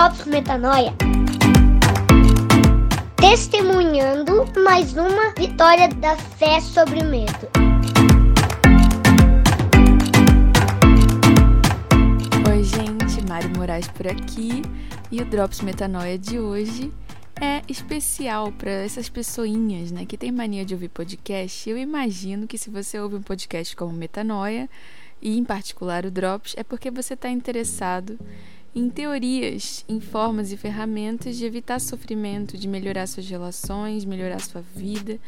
Drops Metanoia. Testemunhando mais uma vitória da fé sobre o medo. Oi, gente, Mari Moraes por aqui e o Drops Metanoia de hoje é especial para essas pessoinhas, né, que tem mania de ouvir podcast. Eu imagino que se você ouve um podcast como Metanoia, e em particular o Drops, é porque você está interessado em teorias, em formas e ferramentas de evitar sofrimento, de melhorar suas relações, melhorar sua vida,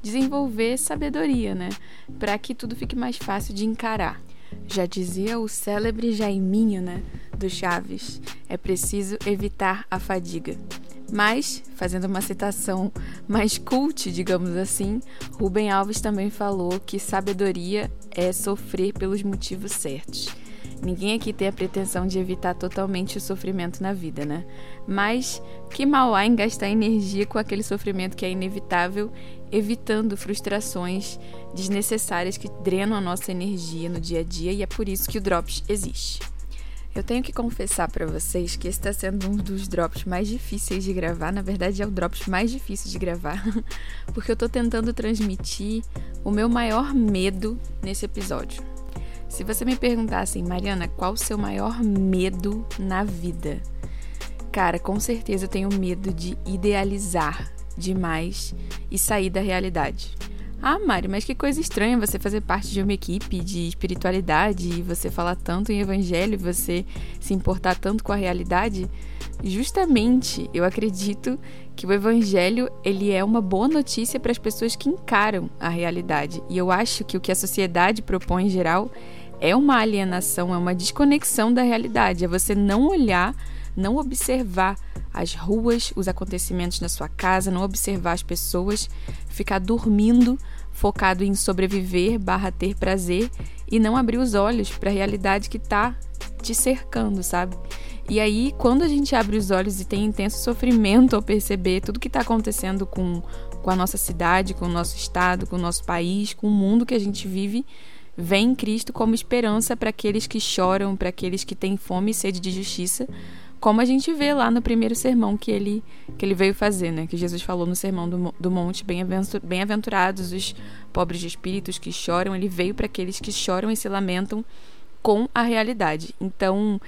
desenvolver sabedoria, né, para que tudo fique mais fácil de encarar. Já dizia o célebre Jaiminho, né, do Chaves, é preciso evitar a fadiga. Mas, fazendo uma citação mais cult, digamos assim, Rubem Alves também falou que sabedoria é sofrer pelos motivos certos. Ninguém aqui tem a pretensão de evitar totalmente o sofrimento na vida, né? Mas que mal há em gastar energia com aquele sofrimento que é inevitável, evitando frustrações desnecessárias que drenam a nossa energia no dia a dia, e é por isso que o Drops existe. Eu tenho que confessar para vocês que esse está sendo um dos drops mais difíceis de gravar. Na verdade, é o drops mais difícil de gravar, porque eu estou tentando transmitir o meu maior medo nesse episódio. Se você me perguntasse, assim, Mariana, qual o seu maior medo na vida? Cara, com certeza eu tenho medo de idealizar demais e sair da realidade. Ah, Mari, mas que coisa estranha você fazer parte de uma equipe de espiritualidade e você falar tanto em evangelho, você se importar tanto com a realidade. Justamente, eu acredito que o evangelho, ele é uma boa notícia para as pessoas que encaram a realidade. E eu acho que o que a sociedade propõe em geral é uma alienação, é uma desconexão da realidade, é você não olhar, não observar as ruas, os acontecimentos na sua casa, não observar as pessoas, ficar dormindo, focado em sobreviver barra ter prazer e não abrir os olhos para a realidade que está te cercando, sabe? E aí, quando a gente abre os olhos e tem intenso sofrimento ao perceber tudo que está acontecendo com, com a nossa cidade, com o nosso estado, com o nosso país, com o mundo que a gente vive, vem Cristo como esperança para aqueles que choram, para aqueles que têm fome e sede de justiça, como a gente vê lá no primeiro sermão que ele, que ele veio fazer, né? Que Jesus falou no sermão do, do monte, bem-aventurados os pobres de espíritos que choram, ele veio para aqueles que choram e se lamentam com a realidade. Então,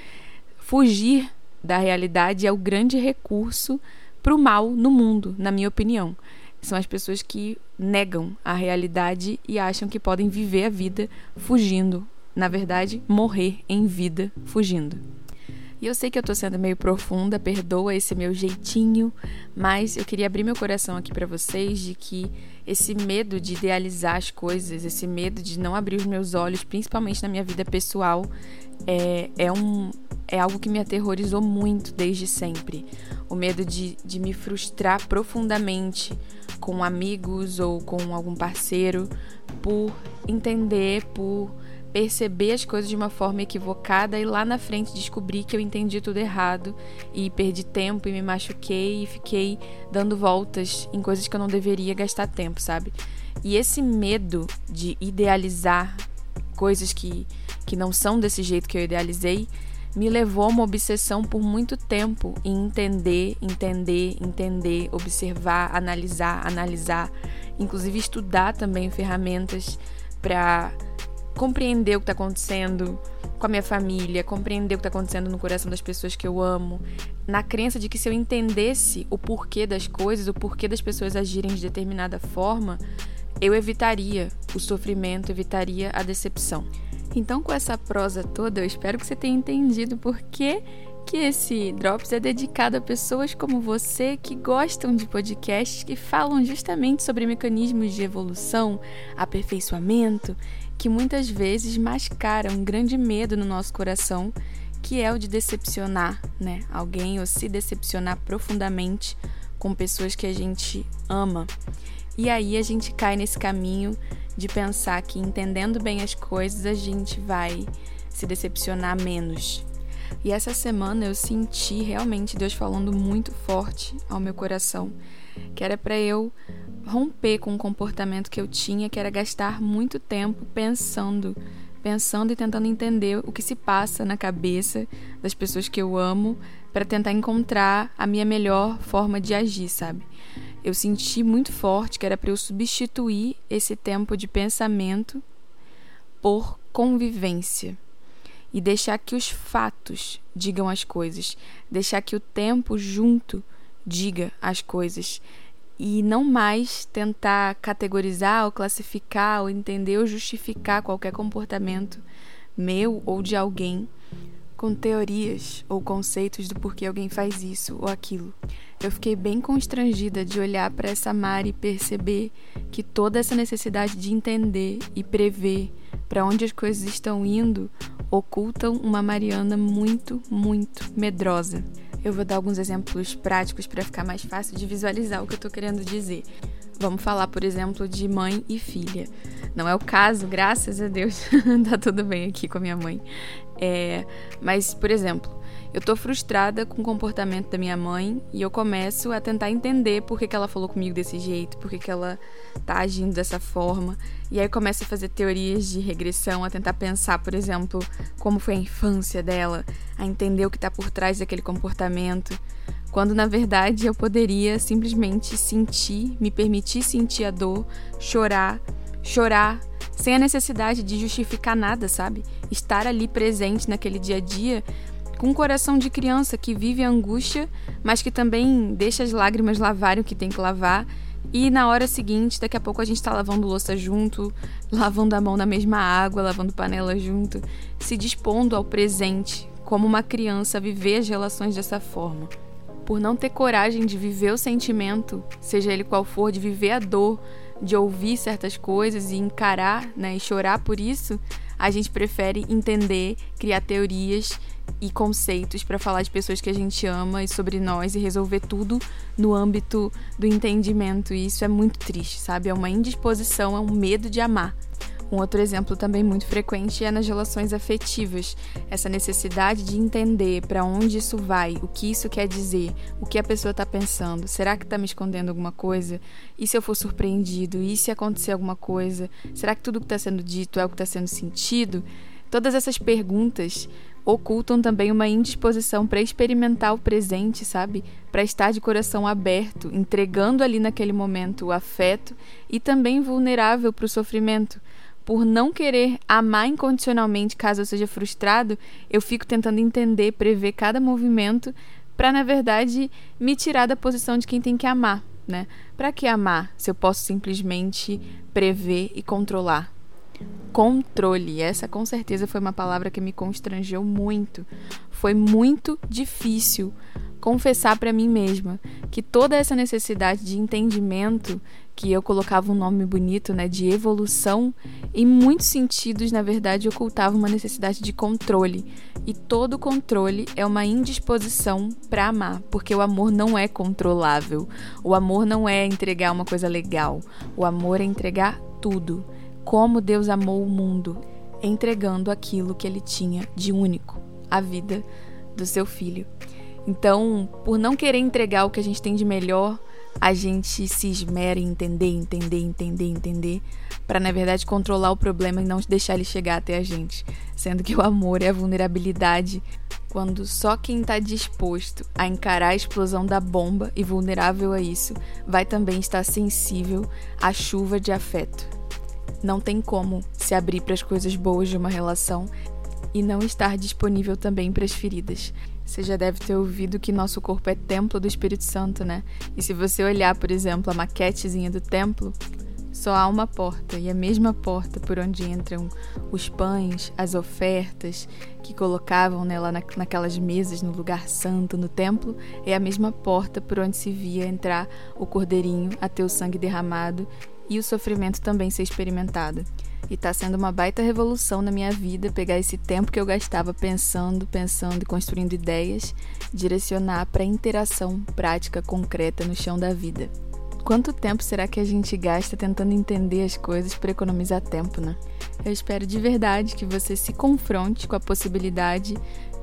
fugir da realidade é o grande recurso para o mal no mundo, na minha opinião. São as pessoas que negam a realidade e acham que podem viver a vida fugindo. Na verdade, morrer em vida fugindo. E eu sei que eu tô sendo meio profunda, perdoa esse meu jeitinho, mas eu queria abrir meu coração aqui para vocês de que esse medo de idealizar as coisas, esse medo de não abrir os meus olhos, principalmente na minha vida pessoal, é, é, um, é algo que me aterrorizou muito desde sempre. O medo de, de me frustrar profundamente com amigos ou com algum parceiro por entender, por perceber as coisas de uma forma equivocada e lá na frente descobrir que eu entendi tudo errado e perdi tempo e me machuquei e fiquei dando voltas em coisas que eu não deveria gastar tempo, sabe? E esse medo de idealizar coisas que, que não são desse jeito que eu idealizei me levou a uma obsessão por muito tempo em entender, entender, entender, observar, analisar, analisar, inclusive estudar também ferramentas para compreender o que está acontecendo com a minha família, compreender o que está acontecendo no coração das pessoas que eu amo, na crença de que se eu entendesse o porquê das coisas, o porquê das pessoas agirem de determinada forma, eu evitaria o sofrimento, evitaria a decepção. Então, com essa prosa toda, eu espero que você tenha entendido por que que esse Drops é dedicado a pessoas como você que gostam de podcasts que falam justamente sobre mecanismos de evolução, aperfeiçoamento que muitas vezes mascara um grande medo no nosso coração, que é o de decepcionar, né, alguém ou se decepcionar profundamente com pessoas que a gente ama. E aí a gente cai nesse caminho de pensar que entendendo bem as coisas a gente vai se decepcionar menos. E essa semana eu senti realmente Deus falando muito forte ao meu coração, que era para eu romper com um comportamento que eu tinha, que era gastar muito tempo pensando, pensando e tentando entender o que se passa na cabeça das pessoas que eu amo para tentar encontrar a minha melhor forma de agir, sabe? Eu senti muito forte que era para eu substituir esse tempo de pensamento por convivência e deixar que os fatos digam as coisas, deixar que o tempo junto diga as coisas e não mais tentar categorizar ou classificar ou entender ou justificar qualquer comportamento meu ou de alguém com teorias ou conceitos do porquê alguém faz isso ou aquilo. Eu fiquei bem constrangida de olhar para essa Mari e perceber que toda essa necessidade de entender e prever para onde as coisas estão indo ocultam uma Mariana muito, muito medrosa. Eu vou dar alguns exemplos práticos para ficar mais fácil de visualizar o que eu estou querendo dizer. Vamos falar, por exemplo, de mãe e filha. Não é o caso, graças a Deus, tá tudo bem aqui com a minha mãe. É, mas, por exemplo, eu tô frustrada com o comportamento da minha mãe e eu começo a tentar entender por que, que ela falou comigo desse jeito, por que, que ela tá agindo dessa forma. E aí começo a fazer teorias de regressão, a tentar pensar, por exemplo, como foi a infância dela, a entender o que tá por trás daquele comportamento. Quando na verdade eu poderia simplesmente sentir, me permitir sentir a dor, chorar, chorar sem a necessidade de justificar nada, sabe? Estar ali presente naquele dia a dia com um coração de criança que vive a angústia, mas que também deixa as lágrimas lavarem o que tem que lavar. E na hora seguinte, daqui a pouco a gente está lavando louça junto, lavando a mão na mesma água, lavando panela junto, se dispondo ao presente, como uma criança viver as relações dessa forma. Por não ter coragem de viver o sentimento, seja ele qual for, de viver a dor, de ouvir certas coisas e encarar né, e chorar por isso, a gente prefere entender, criar teorias e conceitos para falar de pessoas que a gente ama e sobre nós e resolver tudo no âmbito do entendimento. E isso é muito triste, sabe? É uma indisposição, é um medo de amar. Um outro exemplo também muito frequente é nas relações afetivas, essa necessidade de entender para onde isso vai, o que isso quer dizer, o que a pessoa está pensando. Será que está me escondendo alguma coisa? E se eu for surpreendido? E se acontecer alguma coisa? Será que tudo que está sendo dito é o que está sendo sentido? Todas essas perguntas ocultam também uma indisposição para experimentar o presente, sabe? Para estar de coração aberto, entregando ali naquele momento o afeto e também vulnerável para o sofrimento. Por não querer amar incondicionalmente caso eu seja frustrado, eu fico tentando entender, prever cada movimento para na verdade me tirar da posição de quem tem que amar, né? Para que amar se eu posso simplesmente prever e controlar? Controle. Essa com certeza foi uma palavra que me constrangeu muito. Foi muito difícil confessar para mim mesma que toda essa necessidade de entendimento, que eu colocava um nome bonito, né, de evolução, em muitos sentidos, na verdade, ocultava uma necessidade de controle. E todo controle é uma indisposição para amar, porque o amor não é controlável. O amor não é entregar uma coisa legal. O amor é entregar tudo como Deus amou o mundo, entregando aquilo que ele tinha de único, a vida do seu filho. Então, por não querer entregar o que a gente tem de melhor, a gente se esmera em entender, entender, entender, entender, para na verdade controlar o problema e não deixar ele chegar até a gente. Sendo que o amor é a vulnerabilidade quando só quem está disposto a encarar a explosão da bomba e vulnerável a isso vai também estar sensível à chuva de afeto. Não tem como se abrir para as coisas boas de uma relação e não estar disponível também para as feridas. Você já deve ter ouvido que nosso corpo é templo do Espírito Santo, né? E se você olhar, por exemplo, a maquetezinha do templo, só há uma porta, e a mesma porta por onde entram os pães, as ofertas que colocavam né, lá na, naquelas mesas no lugar santo no templo, é a mesma porta por onde se via entrar o cordeirinho a ter o sangue derramado e o sofrimento também ser experimentado. E tá sendo uma baita revolução na minha vida pegar esse tempo que eu gastava pensando, pensando e construindo ideias, direcionar para interação prática concreta no chão da vida. Quanto tempo será que a gente gasta tentando entender as coisas para economizar tempo, né? Eu espero de verdade que você se confronte com a possibilidade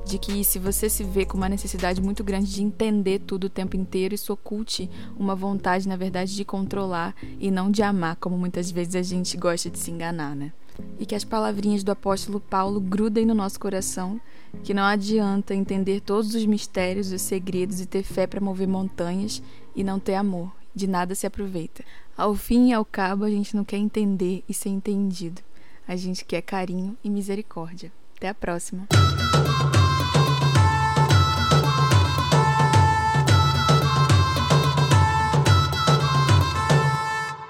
de que se você se vê com uma necessidade muito grande de entender tudo o tempo inteiro, isso oculte uma vontade, na verdade, de controlar e não de amar, como muitas vezes a gente gosta de se enganar, né? e que as palavrinhas do apóstolo Paulo grudem no nosso coração, que não adianta entender todos os mistérios, os segredos e ter fé para mover montanhas e não ter amor. De nada se aproveita. Ao fim e ao cabo, a gente não quer entender e ser entendido. A gente quer carinho e misericórdia. Até a próxima.